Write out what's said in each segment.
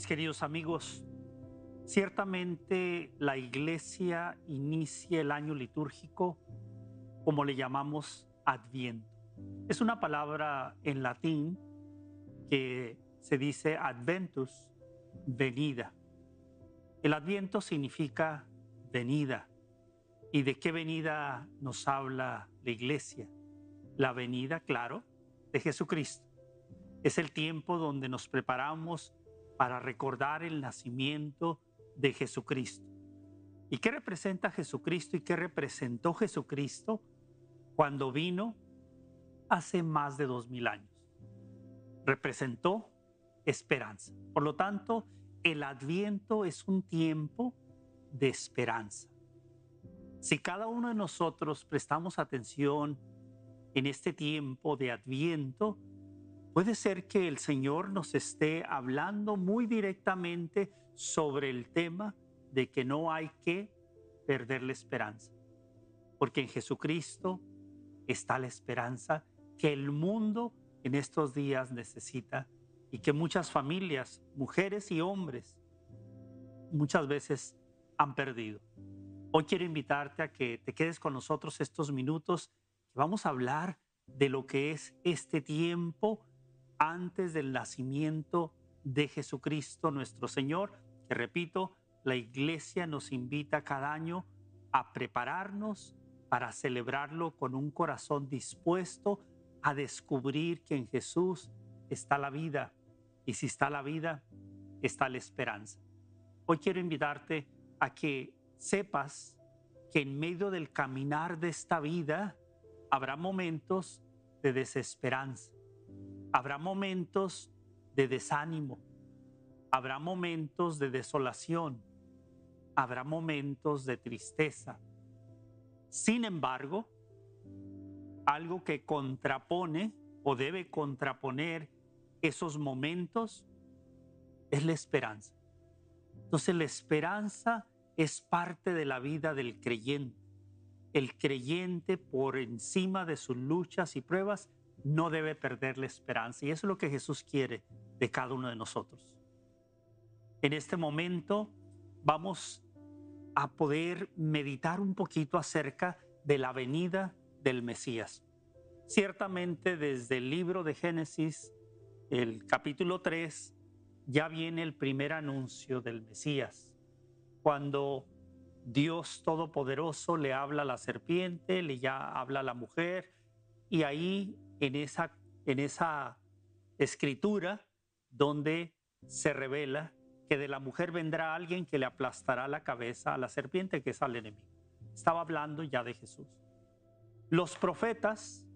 Mis queridos amigos, ciertamente la iglesia inicia el año litúrgico como le llamamos Adviento. Es una palabra en latín que se dice adventus, venida. El Adviento significa venida. ¿Y de qué venida nos habla la iglesia? La venida, claro, de Jesucristo. Es el tiempo donde nos preparamos para recordar el nacimiento de Jesucristo. ¿Y qué representa Jesucristo y qué representó Jesucristo cuando vino hace más de dos mil años? Representó esperanza. Por lo tanto, el adviento es un tiempo de esperanza. Si cada uno de nosotros prestamos atención en este tiempo de adviento, puede ser que el Señor nos esté hablando muy directamente sobre el tema de que no hay que perder la esperanza, porque en Jesucristo está la esperanza que el mundo en estos días necesita y que muchas familias, mujeres y hombres, muchas veces han perdido. Hoy quiero invitarte a que te quedes con nosotros estos minutos, que vamos a hablar de lo que es este tiempo antes del nacimiento de Jesucristo nuestro Señor, que repito, la iglesia nos invita cada año a prepararnos para celebrarlo con un corazón dispuesto a descubrir que en Jesús está la vida. Y si está la vida, está la esperanza. Hoy quiero invitarte a que sepas que en medio del caminar de esta vida habrá momentos de desesperanza, habrá momentos de desánimo, habrá momentos de desolación, habrá momentos de tristeza. Sin embargo, algo que contrapone o debe contraponer esos momentos es la esperanza. Entonces la esperanza es parte de la vida del creyente. El creyente por encima de sus luchas y pruebas no debe perder la esperanza. Y eso es lo que Jesús quiere de cada uno de nosotros. En este momento vamos a poder meditar un poquito acerca de la venida del Mesías. Ciertamente desde el libro de Génesis, el capítulo 3, ya viene el primer anuncio del Mesías cuando Dios Todopoderoso le habla a la serpiente, le ya habla a la mujer, y ahí en esa, en esa escritura donde se revela que de la mujer vendrá alguien que le aplastará la cabeza a la serpiente, que es al enemigo. Estaba hablando ya de Jesús. Los profetas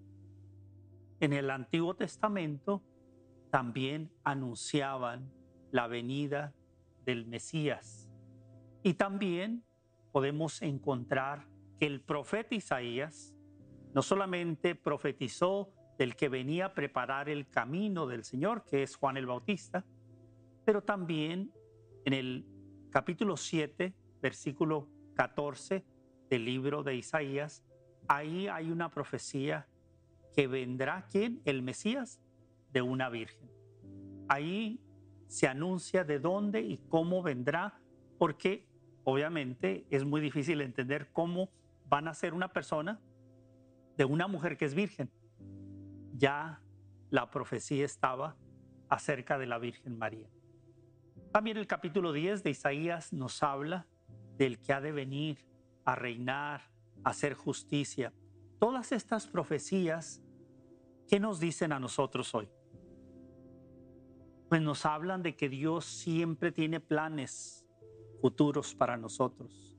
en el Antiguo Testamento también anunciaban la venida del Mesías y también podemos encontrar que el profeta Isaías no solamente profetizó del que venía a preparar el camino del Señor, que es Juan el Bautista, pero también en el capítulo 7, versículo 14 del libro de Isaías, ahí hay una profecía que vendrá, ¿quién? El Mesías de una virgen. Ahí se anuncia de dónde y cómo vendrá, porque obviamente es muy difícil entender cómo van a ser una persona de una mujer que es virgen. Ya la profecía estaba acerca de la Virgen María. También el capítulo 10 de Isaías nos habla del que ha de venir a reinar, a hacer justicia. Todas estas profecías, ¿qué nos dicen a nosotros hoy? Pues nos hablan de que Dios siempre tiene planes futuros para nosotros.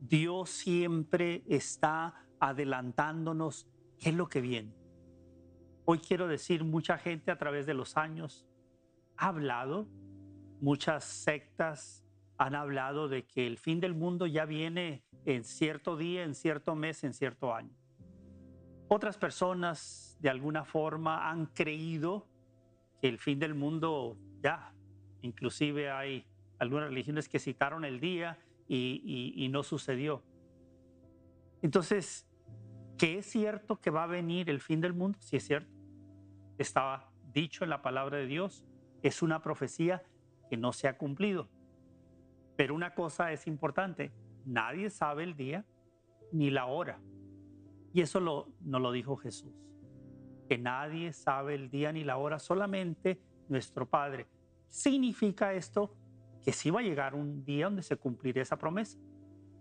Dios siempre está adelantándonos qué es lo que viene. Hoy quiero decir, mucha gente a través de los años ha hablado, muchas sectas han hablado de que el fin del mundo ya viene en cierto día, en cierto mes, en cierto año. Otras personas de alguna forma han creído que el fin del mundo ya, inclusive hay algunas religiones que citaron el día y, no sucedió. Entonces, ¿qué es cierto que va a venir el fin del mundo? Sí es cierto. Estaba dicho en la palabra de Dios. Es una profecía que no se ha cumplido. Pero una cosa es importante, nadie sabe el día ni la hora. Y eso lo, nos lo dijo Jesús, que nadie sabe el día ni la hora, solamente nuestro Padre. Significa esto que sí va a llegar un día donde se cumplirá esa promesa.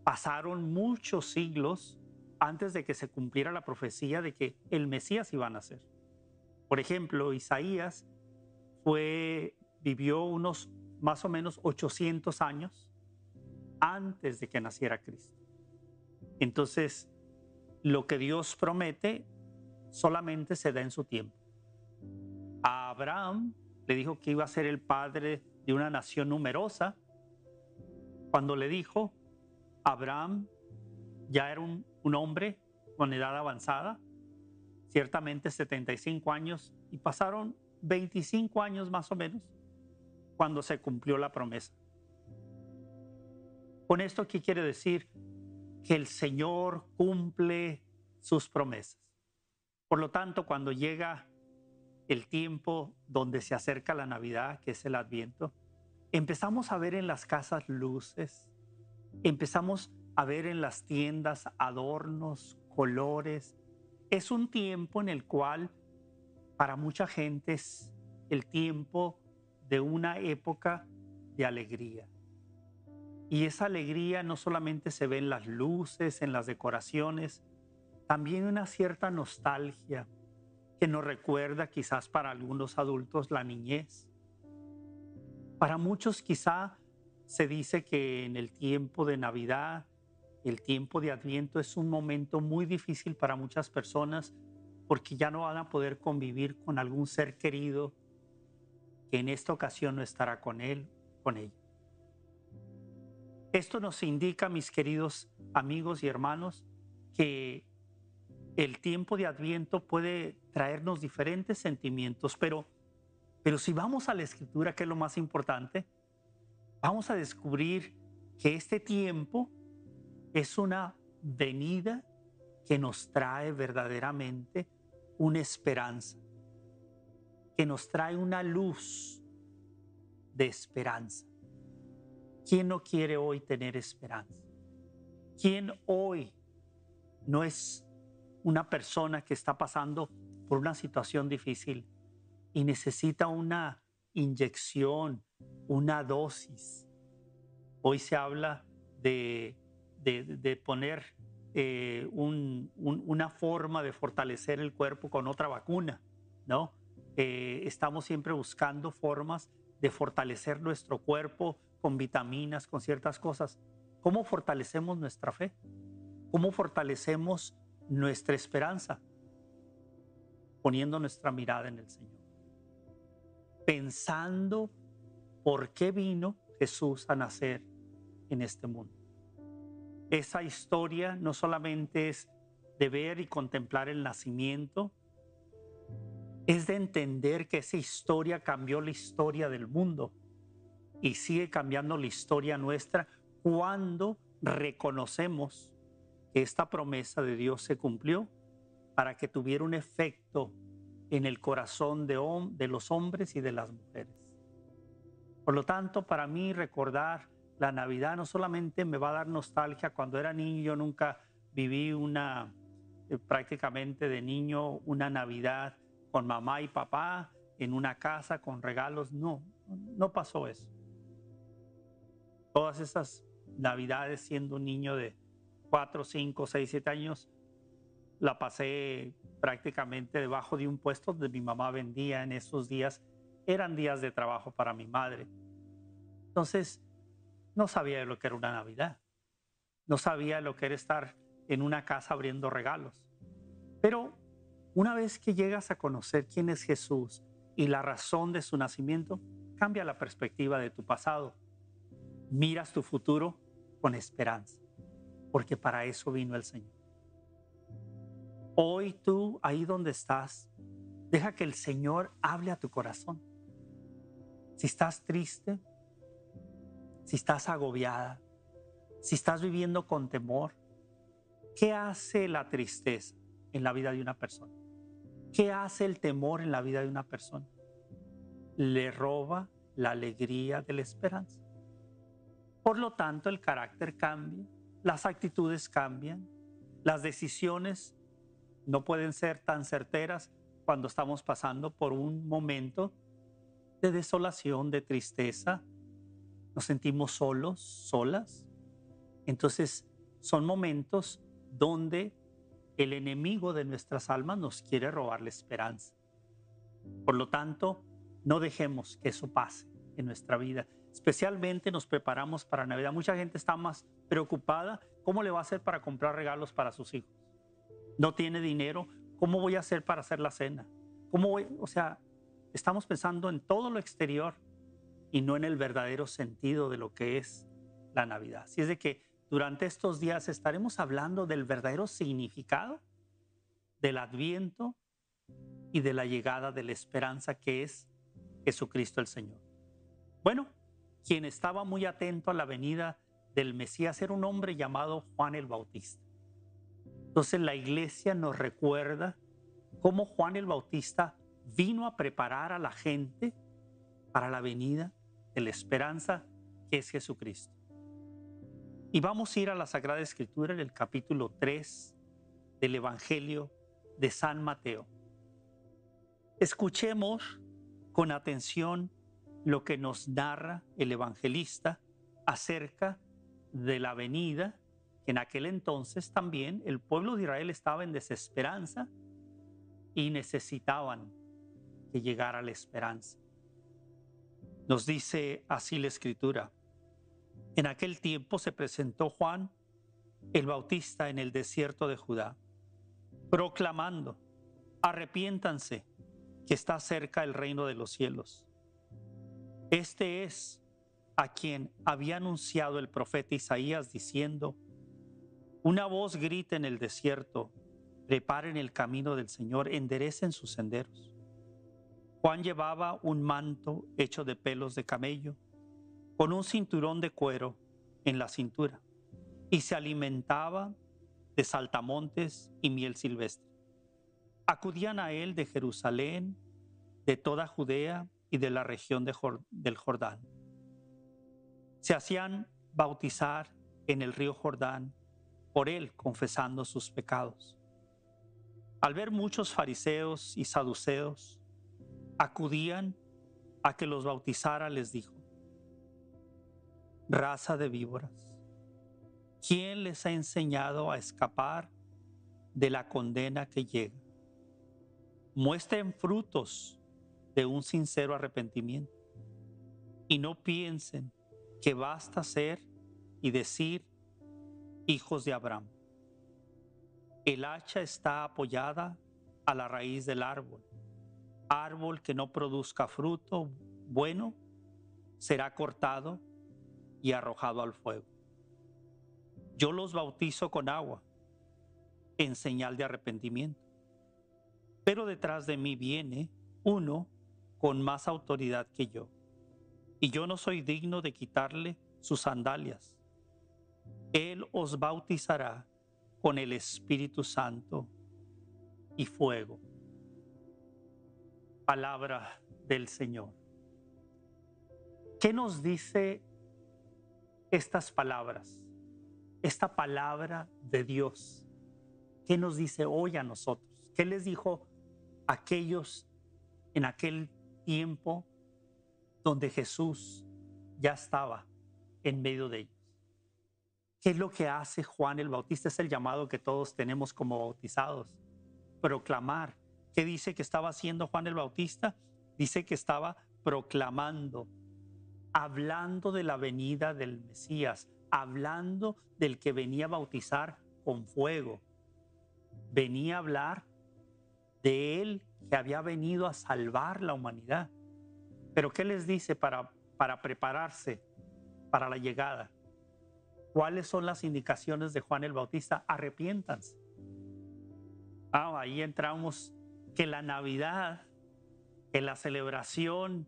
Pasaron muchos siglos antes de que se cumpliera la profecía de que el Mesías iba a nacer. Por ejemplo, Isaías vivió unos más o menos 800 años antes de que naciera Cristo. Entonces, lo que Dios promete solamente se da en su tiempo. A Abraham le dijo que iba a ser el padre de una nación numerosa. Cuando le dijo, Abraham ya era un hombre con edad avanzada, ciertamente 75 años, y pasaron 25 años más o menos cuando se cumplió la promesa. Con esto, ¿qué quiere decir? Que el Señor cumple sus promesas. Por lo tanto, cuando llega el tiempo donde se acerca la Navidad, que es el Adviento, empezamos a ver en las casas luces, empezamos a ver en las tiendas adornos, colores. Es un tiempo en el cual para mucha gente es el tiempo de una época de alegría. Y esa alegría no solamente se ve en las luces, en las decoraciones, también una cierta nostalgia que nos recuerda quizás para algunos adultos la niñez. Para muchos quizá se dice que en el tiempo de Navidad, el tiempo de Adviento es un momento muy difícil para muchas personas porque ya no van a poder convivir con algún ser querido que en esta ocasión no estará con él, con ella. Esto nos indica, mis queridos amigos y hermanos, que el tiempo de Adviento puede traernos diferentes sentimientos, pero, pero si vamos a la escritura, que es lo más importante, vamos a descubrir que este tiempo es una venida que nos trae verdaderamente una esperanza, que nos trae una luz de esperanza. ¿Quién no quiere hoy tener esperanza? ¿Quién hoy no es una persona que está pasando por una situación difícil y necesita una inyección, una dosis? Hoy se habla de, de, poner eh, una forma de fortalecer el cuerpo con otra vacuna, ¿no? Eh, estamos siempre buscando formas de fortalecer nuestro cuerpo con vitaminas, con ciertas cosas. ¿Cómo fortalecemos nuestra fe? ¿Cómo fortalecemos nuestra esperanza? Poniendo nuestra mirada en el Señor. Pensando por qué vino Jesús a nacer en este mundo. Esa historia no solamente es de ver y contemplar el nacimiento, es de entender que esa historia cambió la historia del mundo y sigue cambiando la historia nuestra cuando reconocemos que esta promesa de Dios se cumplió para que tuviera un efecto en el corazón de, los hombres y de las mujeres. Por lo tanto, para mí recordar la Navidad no solamente me va a dar nostalgia, cuando era niño nunca viví una, eh, prácticamente de niño, una Navidad con mamá y papá en una casa con regalos, no, no pasó eso todas esas navidades siendo un niño de 4, 5, 6, 7 años, la pasé prácticamente debajo de un puesto donde mi mamá vendía en esos días. Eran días de trabajo para mi madre. Entonces, no sabía lo que era una Navidad. No sabía lo que era estar en una casa abriendo regalos. Pero una vez que llegas a conocer quién es Jesús y la razón de su nacimiento, cambia la perspectiva de tu pasado miras tu futuro con esperanza, porque para eso vino el Señor. Hoy tú, ahí donde estás, deja que el Señor hable a tu corazón. Si estás triste, si estás agobiada, si estás viviendo con temor, ¿qué hace la tristeza en la vida de una persona? ¿Qué hace el temor en la vida de una persona? Le roba la alegría de la esperanza. Por lo tanto, el carácter cambia, las actitudes cambian, las decisiones no pueden ser tan certeras cuando estamos pasando por un momento de desolación, de tristeza. Nos sentimos solos, solas. Entonces, son momentos donde el enemigo de nuestras almas nos quiere robar la esperanza. Por lo tanto, no dejemos que eso pase en nuestra vida. Especialmente nos preparamos para Navidad. Mucha gente está más preocupada. ¿Cómo le va a hacer para comprar regalos para sus hijos? No tiene dinero. ¿Cómo voy a hacer para hacer la cena? ¿Cómo voy? O sea, estamos pensando en todo lo exterior y no en el verdadero sentido de lo que es la Navidad. Así es de que durante estos días estaremos hablando del verdadero significado del adviento y de la llegada de la esperanza que es Jesucristo el Señor. Bueno, quien estaba muy atento a la venida del Mesías era un hombre llamado Juan el Bautista. Entonces la iglesia nos recuerda cómo Juan el Bautista vino a preparar a la gente para la venida de la esperanza que es Jesucristo. Y vamos a ir a la Sagrada Escritura en el capítulo 3 del Evangelio de San Mateo. Escuchemos con atención lo que nos narra el evangelista acerca de la venida, que en aquel entonces también el pueblo de Israel estaba en desesperanza y necesitaban que llegara la esperanza. Nos dice así la escritura. En aquel tiempo se presentó Juan el Bautista en el desierto de Judá, proclamando, arrepiéntanse, que está cerca el reino de los cielos. Este es a quien había anunciado el profeta Isaías diciendo, una voz grita en el desierto, preparen el camino del Señor, enderecen sus senderos. Juan llevaba un manto hecho de pelos de camello, con un cinturón de cuero en la cintura, y se alimentaba de saltamontes y miel silvestre. Acudían a él de Jerusalén, de toda Judea y de la región del Jordán. Se hacían bautizar en el río Jordán por él confesando sus pecados. Al ver muchos fariseos y saduceos, acudían a que los bautizara, les dijo, raza de víboras, ¿quién les ha enseñado a escapar de la condena que llega? Muestren frutos de un sincero arrepentimiento y no piensen que basta ser y decir hijos de Abraham. El hacha está apoyada a la raíz del árbol. Árbol que no produzca fruto bueno será cortado y arrojado al fuego. Yo los bautizo con agua en señal de arrepentimiento. Pero detrás de mí viene uno con más autoridad que yo, y yo no soy digno de quitarle sus sandalias. Él os bautizará con el Espíritu Santo y fuego. Palabra del Señor. ¿Qué nos dice estas palabras? Esta palabra de Dios. ¿Qué nos dice hoy a nosotros? ¿Qué les dijo aquellos en aquel tiempo donde Jesús ya estaba en medio de ellos. ¿Qué es lo que hace Juan el Bautista? Es el llamado que todos tenemos como bautizados. Proclamar. ¿Qué dice que estaba haciendo Juan el Bautista? Dice que estaba proclamando, hablando de la venida del Mesías, hablando del que venía a bautizar con fuego. Venía a hablar de él que había venido a salvar la humanidad. Pero ¿qué les dice para, para prepararse para la llegada? ¿Cuáles son las indicaciones de Juan el Bautista? Arrepiéntanse. Ah, ahí entramos que la Navidad, que la celebración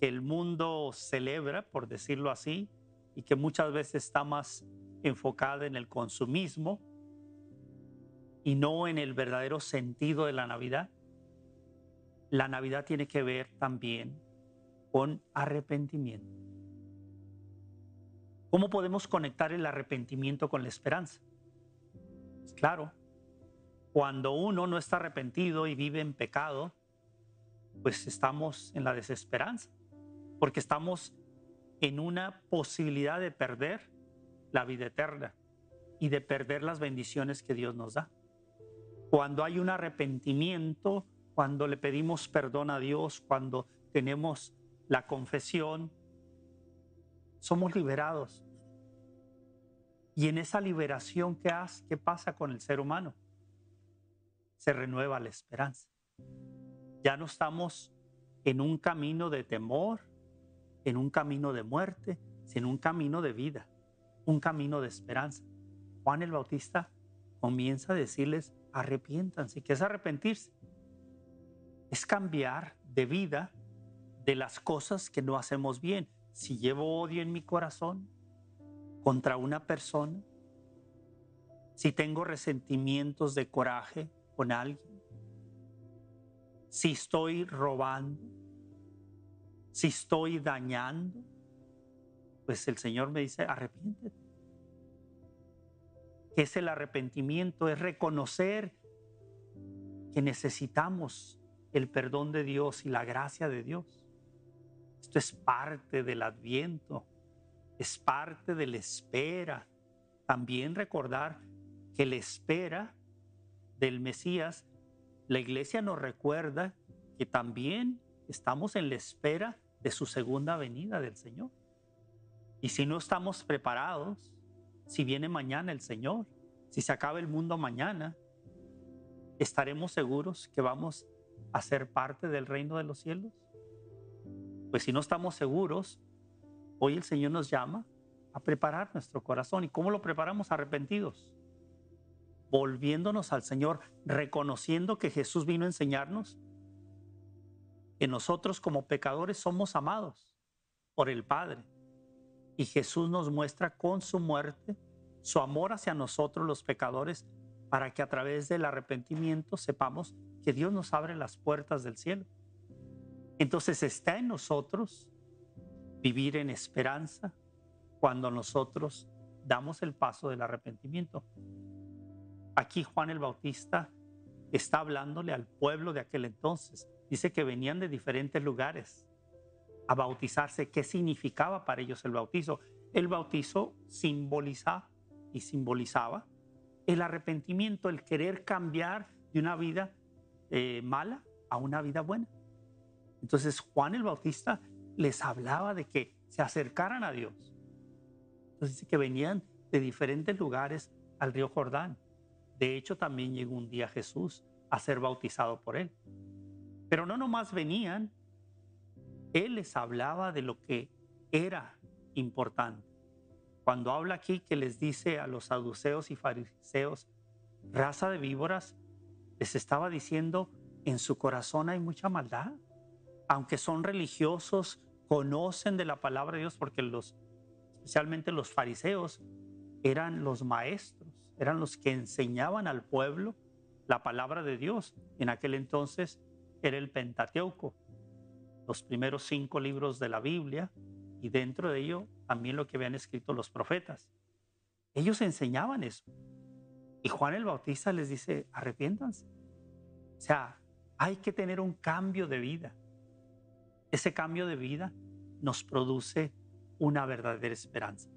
que el mundo celebra, por decirlo así, y que muchas veces está más enfocada en el consumismo y no en el verdadero sentido de la Navidad, la Navidad tiene que ver también con arrepentimiento. ¿Cómo podemos conectar el arrepentimiento con la esperanza? Pues claro, cuando uno no está arrepentido y vive en pecado, pues estamos en la desesperanza, porque estamos en una posibilidad de perder la vida eterna y de perder las bendiciones que Dios nos da. Cuando hay un arrepentimiento, cuando le pedimos perdón a Dios, cuando tenemos la confesión, somos liberados. Y en esa liberación, ¿qué, hace? ¿qué pasa con el ser humano? Se renueva la esperanza. Ya no estamos en un camino de temor, en un camino de muerte, sino un camino de vida, un camino de esperanza. Juan el Bautista comienza a decirles, arrepiéntanse. ¿Qué es arrepentirse? Es cambiar de vida de las cosas que no hacemos bien. Si llevo odio en mi corazón contra una persona, si tengo resentimientos de coraje con alguien, si estoy robando, si estoy dañando, pues el Señor me dice, arrepiéntete. ¿Qué es el arrepentimiento? Es reconocer que necesitamos el perdón de Dios y la gracia de Dios. Esto es parte del adviento, es parte de la espera. También recordar que la espera del Mesías, la iglesia nos recuerda que también estamos en la espera de su segunda venida del Señor. Y si no estamos preparados, si viene mañana el Señor, si se acaba el mundo mañana, ¿estaremos seguros que vamos a ser parte del reino de los cielos? Pues si no estamos seguros, hoy el Señor nos llama a preparar nuestro corazón. ¿Y cómo lo preparamos? Arrepentidos. Volviéndonos al Señor, reconociendo que Jesús vino a enseñarnos que nosotros como pecadores somos amados por el Padre. Y Jesús nos muestra con su muerte su amor hacia nosotros los pecadores para que a través del arrepentimiento sepamos que Dios nos abre las puertas del cielo. Entonces está en nosotros vivir en esperanza cuando nosotros damos el paso del arrepentimiento. Aquí Juan el Bautista está hablándole al pueblo de aquel entonces. Dice que venían de diferentes lugares a bautizarse. ¿Qué significaba para ellos el bautizo? El bautizo simboliza y simbolizaba el arrepentimiento, el querer cambiar de una vida eh, mala a una vida buena. Entonces Juan el Bautista les hablaba de que se acercaran a Dios. Entonces que venían de diferentes lugares al río Jordán. De hecho, también llegó un día Jesús a ser bautizado por él. Pero no nomás venían, él les hablaba de lo que era importante. Cuando habla aquí que les dice a los saduceos y fariseos, raza de víboras, les estaba diciendo, en su corazón hay mucha maldad aunque son religiosos, conocen de la palabra de Dios porque los, especialmente los fariseos, eran los maestros, eran los que enseñaban al pueblo la palabra de Dios. En aquel entonces era el Pentateuco, los primeros cinco libros de la Biblia y dentro de ello también lo que habían escrito los profetas. Ellos enseñaban eso. Y Juan el Bautista les dice, arrepiéntanse. O sea, hay que tener un cambio de vida. Ese cambio de vida nos produce una verdadera esperanza.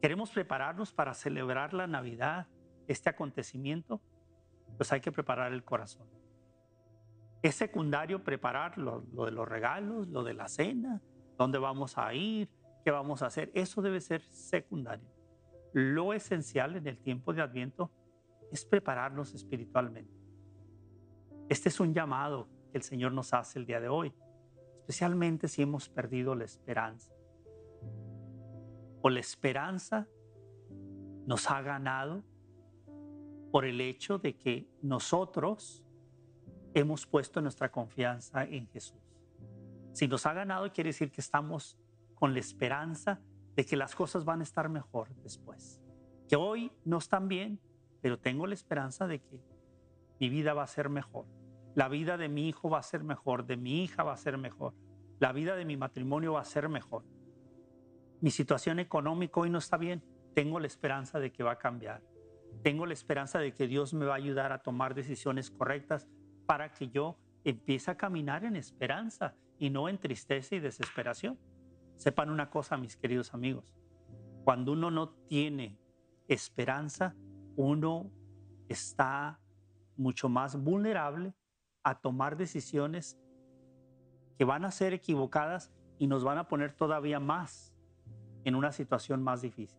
¿Queremos prepararnos para celebrar la Navidad, este acontecimiento? Pues hay que preparar el corazón. Es secundario preparar lo, de los regalos, lo de la cena, dónde vamos a ir, qué vamos a hacer. Eso debe ser secundario. Lo esencial en el tiempo de Adviento es prepararnos espiritualmente. Este es un llamado que el Señor nos hace el día de hoy especialmente si hemos perdido la esperanza. O la esperanza nos ha ganado por el hecho de que nosotros hemos puesto nuestra confianza en Jesús. Si nos ha ganado, quiere decir que estamos con la esperanza de que las cosas van a estar mejor después. Que hoy no están bien, pero tengo la esperanza de que mi vida va a ser mejor la vida de mi hijo va a ser mejor, de mi hija va a ser mejor. la vida de mi matrimonio va a ser mejor. Mi situación económica hoy no está bien. Tengo la esperanza de que va a cambiar. Tengo la esperanza de que Dios me va a ayudar a tomar decisiones correctas para que yo empiece a caminar en esperanza y no en tristeza y desesperación. Sepan una cosa, mis queridos amigos. Cuando uno no tiene esperanza, uno está mucho más vulnerable a tomar decisiones que van a ser equivocadas y nos van a poner todavía más en una situación más difícil.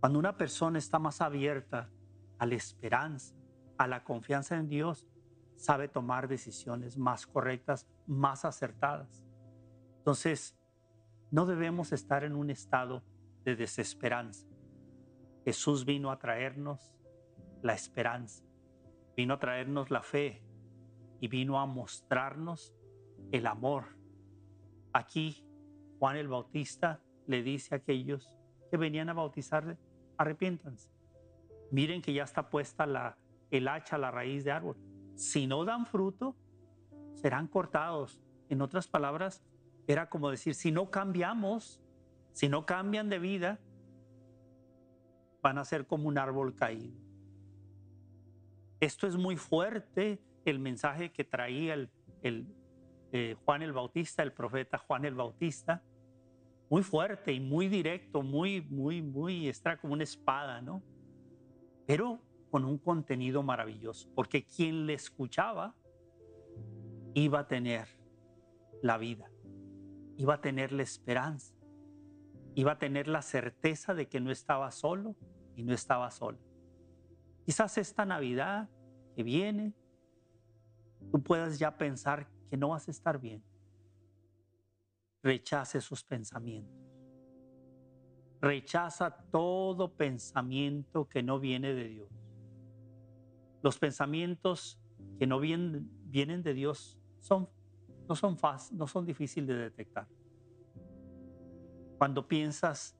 Cuando una persona está más abierta a la esperanza, a la confianza en Dios, sabe tomar decisiones más correctas, más acertadas. Entonces, no debemos estar en un estado de desesperanza. Jesús vino a traernos la esperanza, vino a traernos la fe y vino a mostrarnos el amor. Aquí Juan el Bautista le dice a aquellos que venían a bautizarle, arrepiéntanse. Miren que ya está puesta la, el hacha la raíz de árbol. Si no dan fruto, serán cortados. En otras palabras, era como decir, si no cambiamos, si no cambian de vida, van a ser como un árbol caído. Esto es muy fuerte, el mensaje que traía el, eh, Juan el Bautista, el profeta Juan el Bautista, muy fuerte y muy directo, muy, muy, muy, extra como una espada, ¿no? Pero con un contenido maravilloso, porque quien le escuchaba iba a tener la vida, iba a tener la esperanza, iba a tener la certeza de que no estaba solo y no estaba sola. Quizás esta Navidad que viene, tú puedas ya pensar que no vas a estar bien. Rechace esos pensamientos. Rechaza todo pensamiento que no viene de Dios. Los pensamientos que no vienen, vienen de Dios son, no, son no son difíciles de detectar. Cuando piensas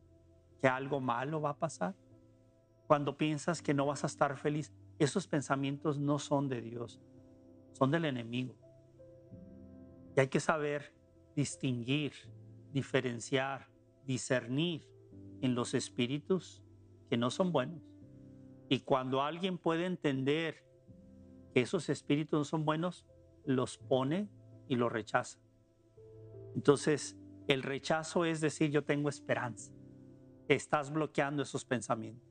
que algo malo va a pasar, cuando piensas que no vas a estar feliz, esos pensamientos no son de Dios, son del enemigo. Y hay que saber distinguir, diferenciar, discernir en los espíritus que no son buenos. Y cuando alguien puede entender que esos espíritus no son buenos, los pone y los rechaza. Entonces, el rechazo es decir, yo tengo esperanza. Estás bloqueando esos pensamientos.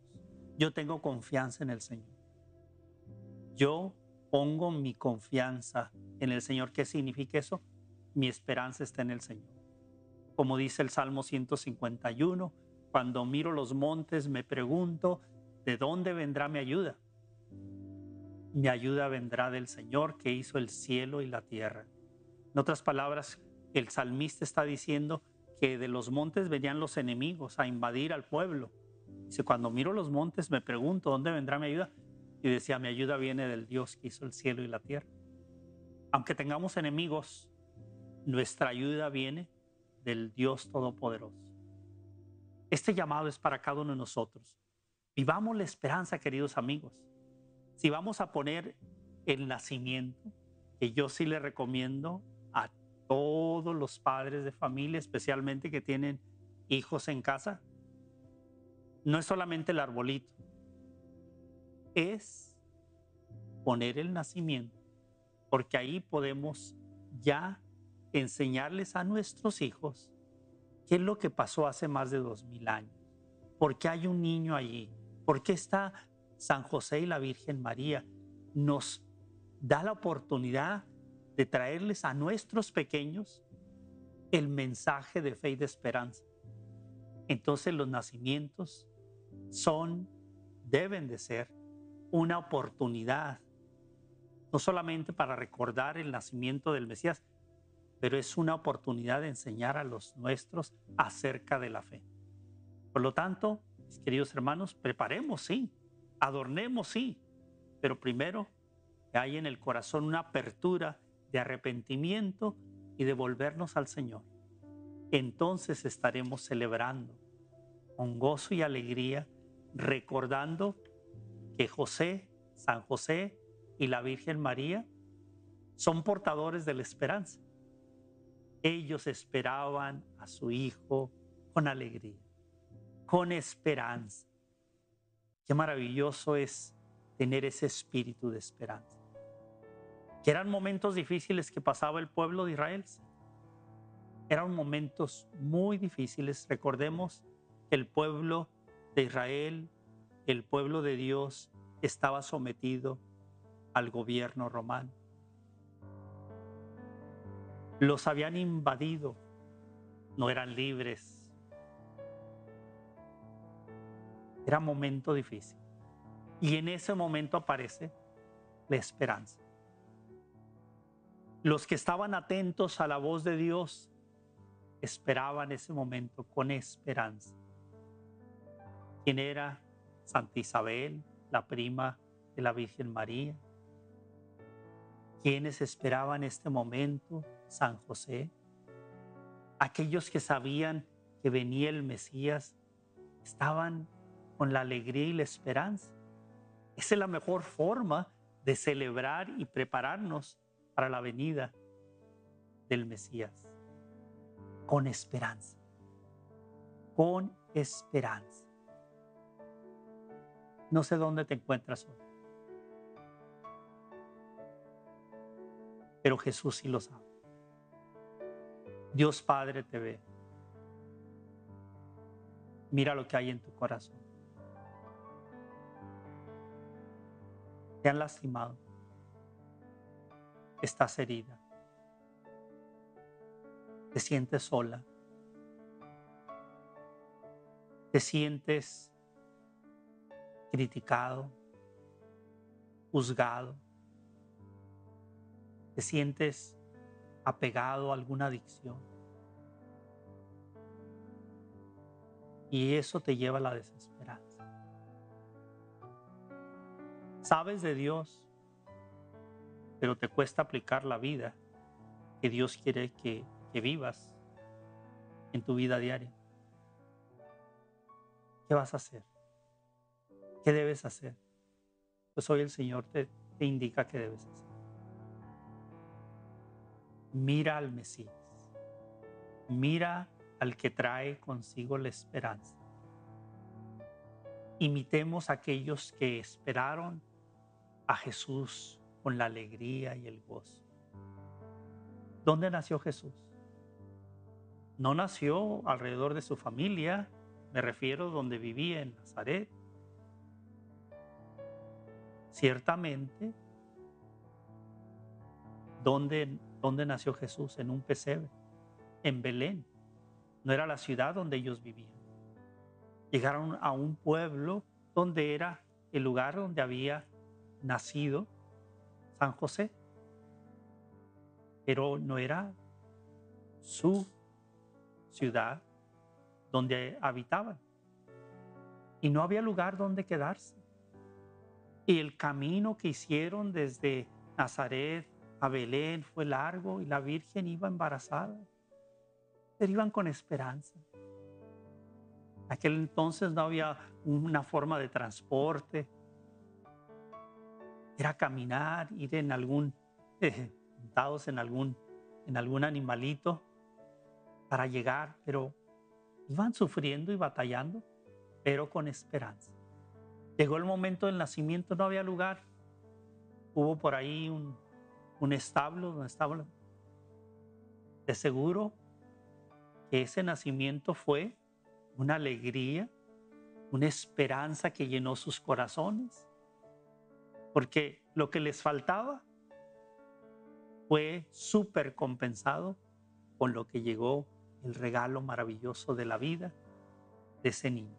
Yo tengo confianza en el Señor. Yo pongo mi confianza en el Señor. ¿Qué significa eso? Mi esperanza está en el Señor. Como dice el Salmo 151, cuando miro los montes me pregunto, ¿De dónde vendrá mi ayuda? Mi ayuda vendrá del Señor que hizo el cielo y la tierra. En otras palabras, el salmista está diciendo que de los montes venían los enemigos a invadir al pueblo. Dice, cuando miro los montes me pregunto, ¿dónde vendrá mi ayuda? Y decía, mi ayuda viene del Dios que hizo el cielo y la tierra. Aunque tengamos enemigos, nuestra ayuda viene del Dios Todopoderoso. Este llamado es para cada uno de nosotros. Vivamos la esperanza, queridos amigos. Si vamos a poner el nacimiento, que yo sí le recomiendo a todos los padres de familia, especialmente que tienen hijos en casa, no es solamente el arbolito, es poner el nacimiento, porque ahí podemos ya enseñarles a nuestros hijos qué es lo que pasó hace más de dos mil años, porque hay un niño allí, ¿Por qué está San José y la Virgen María? Nos da la oportunidad de traerles a nuestros pequeños el mensaje de fe y de esperanza. Entonces los nacimientos son, deben de ser una oportunidad, no solamente para recordar el nacimiento del Mesías, pero es una oportunidad de enseñar a los nuestros acerca de la fe. Por lo tanto, mis queridos hermanos, preparemos, sí, adornemos, sí, pero primero que hay en el corazón una apertura de arrepentimiento y de volvernos al Señor. Entonces estaremos celebrando con gozo y alegría, recordando que José, San José y la Virgen María son portadores de la esperanza. Ellos esperaban a su hijo con alegría, con esperanza. Qué maravilloso es tener ese espíritu de esperanza. Que eran momentos difíciles que pasaba el pueblo de Israel. Eran momentos muy difíciles. Recordemos que el pueblo de Israel, el pueblo de Dios, estaba sometido al gobierno romano. Los habían invadido, no eran libres. Era momento difícil. Y en ese momento aparece la esperanza. Los que estaban atentos a la voz de Dios esperaban ese momento con esperanza. ¿Quién era? Santa Isabel, la prima de la Virgen María. ¿Quiénes esperaban este momento? San José. Aquellos que sabían que venía el Mesías estaban con la alegría y la esperanza. Esa es la mejor forma de celebrar y prepararnos para la venida del Mesías. Con esperanza. Con esperanza. No sé dónde te encuentras hoy. Pero Jesús sí lo sabe. Dios Padre te ve. Mira lo que hay en tu corazón. Te han lastimado. Estás herida. Te sientes sola. Te sientes criticado, juzgado. Te sientes apegado a alguna adicción. Y eso te lleva a la desesperanza. Sabes de Dios, pero te cuesta aplicar la vida que Dios quiere que, vivas en tu vida diaria. ¿Qué vas a hacer? ¿Qué debes hacer? Pues hoy el Señor te, te indica qué debes hacer mira al Mesías, mira al que trae consigo la esperanza. Imitemos a aquellos que esperaron a Jesús con la alegría y el gozo. ¿Dónde nació Jesús? No nació alrededor de su familia, me refiero donde vivía en Nazaret. Ciertamente, donde ¿Dónde nació Jesús? En un pesebre, en Belén. No era la ciudad donde ellos vivían. Llegaron a un pueblo donde era el lugar donde había nacido San José. Pero no era su ciudad donde habitaban. Y no había lugar donde quedarse. Y el camino que hicieron desde Nazaret a Belén fue largo y la Virgen iba embarazada, pero iban con esperanza. Aquel entonces no había una forma de transporte, era caminar, ir en algún, eh, en algún, en algún animalito para llegar, pero iban sufriendo y batallando, pero con esperanza. Llegó el momento del nacimiento, no había lugar. Hubo por ahí un, un establo, un establo. De seguro que ese nacimiento fue una alegría, una esperanza que llenó sus corazones, porque lo que les faltaba fue súper compensado con lo que llegó el regalo maravilloso de la vida de ese niño.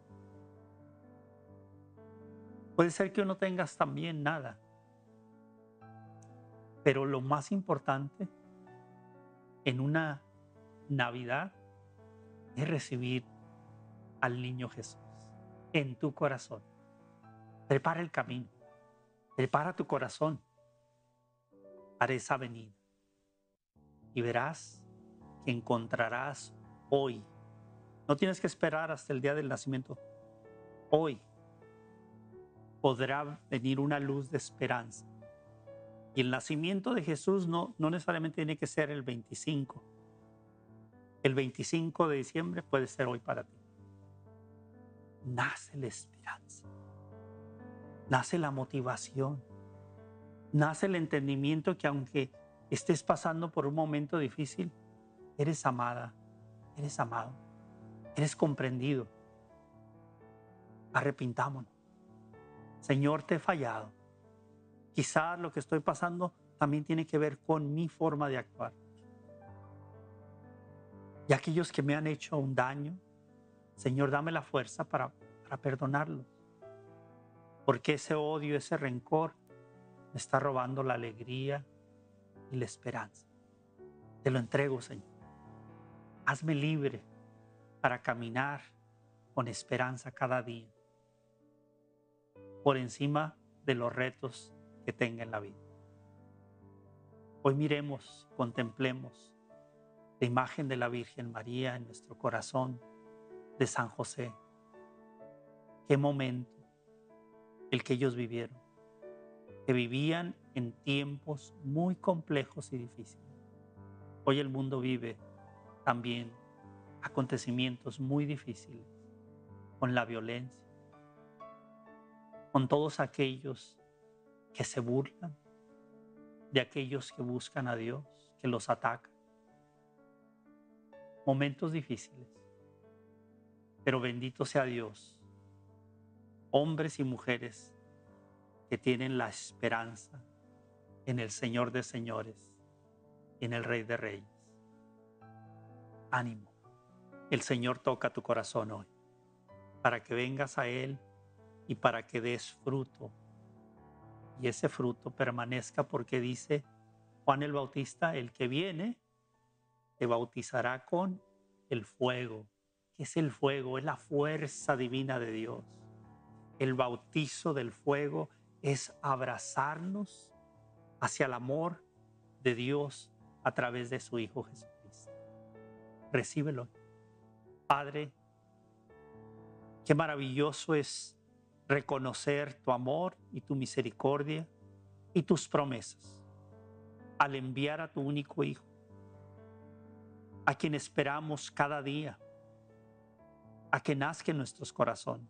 Puede ser que no tengas también nada, pero lo más importante en una Navidad es recibir al niño Jesús en tu corazón. Prepara el camino. Prepara tu corazón para esa venida. Y verás que encontrarás hoy. No tienes que esperar hasta el día del nacimiento. Hoy podrá venir una luz de esperanza y el nacimiento de Jesús no, no necesariamente tiene que ser el 25. El 25 de diciembre puede ser hoy para ti. Nace la esperanza. Nace la motivación. Nace el entendimiento que aunque estés pasando por un momento difícil, eres amada, eres amado, eres comprendido. Arrepintámonos. Señor, te he fallado. Quizás lo que estoy pasando también tiene que ver con mi forma de actuar. Y aquellos que me han hecho un daño, Señor, dame la fuerza para, para perdonarlos. Porque ese odio, ese rencor me está robando la alegría y la esperanza. Te lo entrego, Señor. Hazme libre para caminar con esperanza cada día por encima de los retos tenga en la vida. Hoy miremos, contemplemos la imagen de la Virgen María en nuestro corazón, de San José. Qué momento el que ellos vivieron, que vivían en tiempos muy complejos y difíciles. Hoy el mundo vive también acontecimientos muy difíciles con la violencia, con todos aquellos que se burlan de aquellos que buscan a Dios, que los atacan. Momentos difíciles, pero bendito sea Dios, hombres y mujeres que tienen la esperanza en el Señor de señores en el Rey de reyes. Ánimo, el Señor toca tu corazón hoy para que vengas a Él y para que des fruto. Y ese fruto permanezca porque dice Juan el Bautista, el que viene, te bautizará con el fuego. ¿Qué es el fuego? Es la fuerza divina de Dios. El bautizo del fuego es abrazarnos hacia el amor de Dios a través de su Hijo Jesucristo. Recíbelo. Padre, qué maravilloso es reconocer tu amor y tu misericordia y tus promesas al enviar a tu único Hijo, a quien esperamos cada día, a que nazca en nuestros corazones,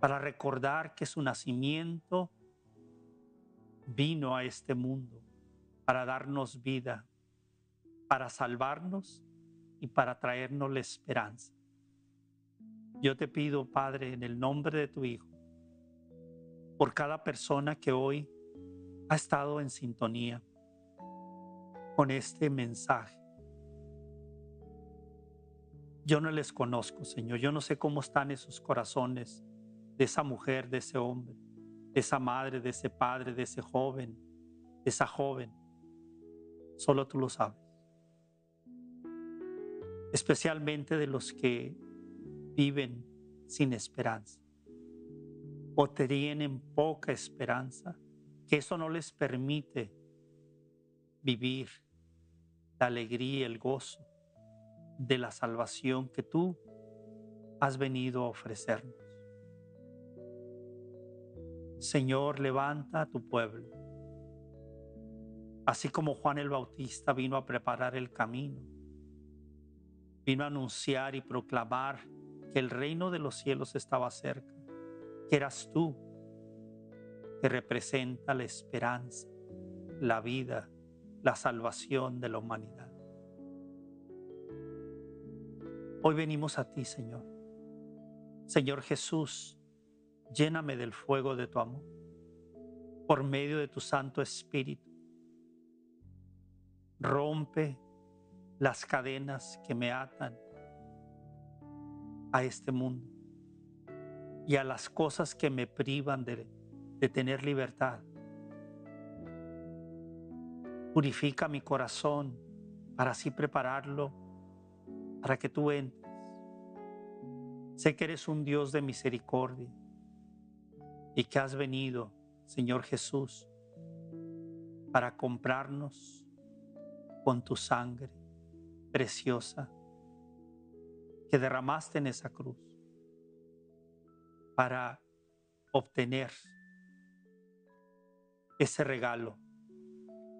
para recordar que su nacimiento vino a este mundo para darnos vida, para salvarnos y para traernos la esperanza. Yo te pido, Padre, en el nombre de tu Hijo, por cada persona que hoy ha estado en sintonía con este mensaje. Yo no les conozco, Señor. Yo no sé cómo están esos corazones de esa mujer, de ese hombre, de esa madre, de ese padre, de ese joven, de esa joven. Solo tú lo sabes. Especialmente de los que viven sin esperanza o tienen poca esperanza, que eso no les permite vivir la alegría, el gozo de la salvación que tú has venido a ofrecernos. Señor, levanta a tu pueblo, así como Juan el Bautista vino a preparar el camino, vino a anunciar y proclamar que el reino de los cielos estaba cerca, que eras tú que representa la esperanza, la vida, la salvación de la humanidad. Hoy venimos a ti, Señor. Señor Jesús, lléname del fuego de tu amor por medio de tu Santo Espíritu. Rompe las cadenas que me atan a este mundo y a las cosas que me privan de, de tener libertad. Purifica mi corazón para así prepararlo para que tú entres. Sé que eres un Dios de misericordia y que has venido, Señor Jesús, para comprarnos con tu sangre preciosa que derramaste en esa cruz para obtener ese regalo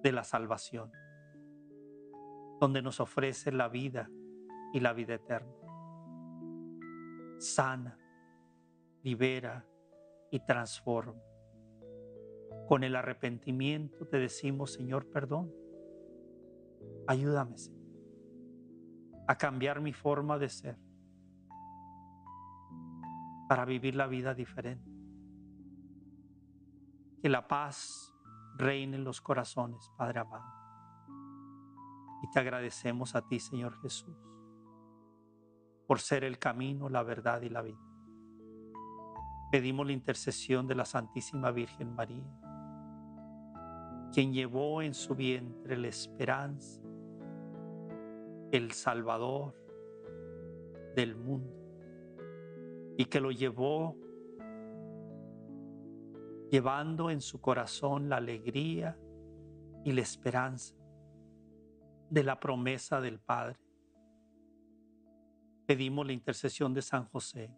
de la salvación. donde nos ofrece la vida y la vida eterna. Sana, libera y transforma. Con el arrepentimiento te decimos, Señor, perdón. Ayúdame, Señor, a cambiar mi forma de ser para vivir la vida diferente. Que la paz reine en los corazones, Padre amado. Y te agradecemos a ti, Señor Jesús, por ser el camino, la verdad y la vida. Pedimos la intercesión de la Santísima Virgen María, quien llevó en su vientre la esperanza, el Salvador del mundo, y que lo llevó llevando en su corazón la alegría y la esperanza de la promesa del Padre. Pedimos la intercesión de San José,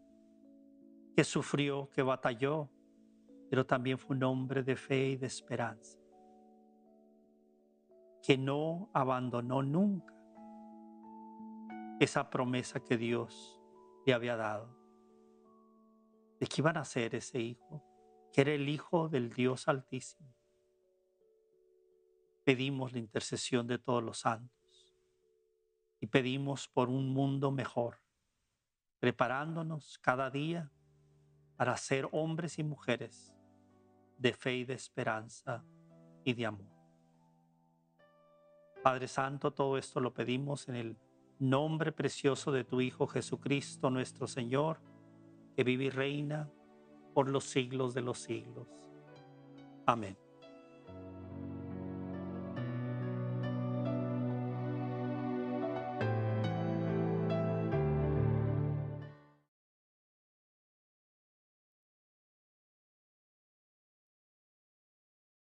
que sufrió, que batalló, pero también fue un hombre de fe y de esperanza, que no abandonó nunca esa promesa que Dios le había dado, de que iban a ser ese hijo, que era el Hijo del Dios Altísimo. Pedimos la intercesión de todos los santos. Y pedimos por un mundo mejor, preparándonos cada día para ser hombres y mujeres de fe y de esperanza y de amor. Padre Santo, todo esto lo pedimos en el nombre precioso de tu Hijo Jesucristo, nuestro Señor, que vive y reina por los siglos de los siglos. Amén.